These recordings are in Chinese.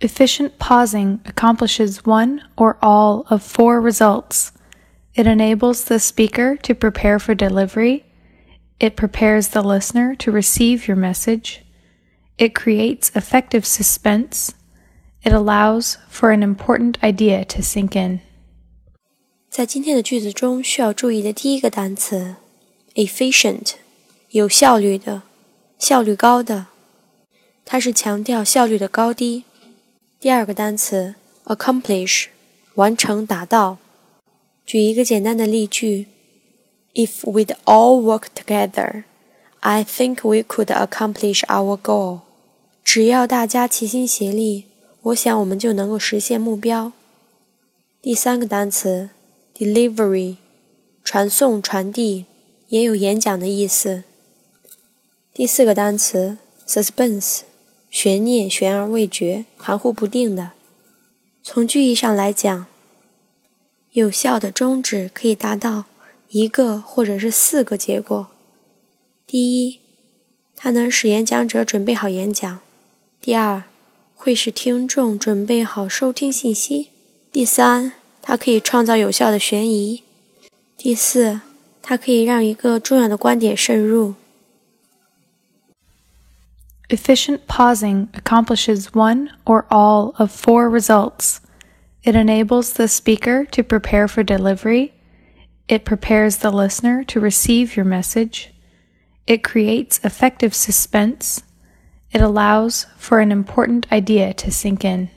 Efficient pausing accomplishes one or all of four results. It enables the speaker to prepare for delivery. It prepares the listener to receive your message. It creates effective suspense. It allows for an important idea to sink in. 在今天的句子中，需要注意的第一个单词 efficient，有效率的，效率高的，它是强调效率的高低。 第二个单词 accomplish，完成、达到。举一个简单的例句：If we'd all work together, I think we could accomplish our goal. 只要大家齐心协力，我想我们就能够实现目标。第三个单词 delivery，传送、传递，也有演讲的意思。第四个单词 suspense。悬念、悬而未决、含糊不定的。从句意上来讲，有效的终止可以达到一个或者是四个结果：第一，它能使演讲者准备好演讲；第二，会使听众准备好收听信息；第三，它可以创造有效的悬疑；第四，它可以让一个重要的观点渗入。Efficient pausing accomplishes one or all of four results. It enables the speaker to prepare for delivery. It prepares the listener to receive your message. It creates effective suspense. It allows for an important idea to sink in.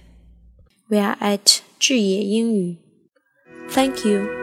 We are at 智野英语. Thank you.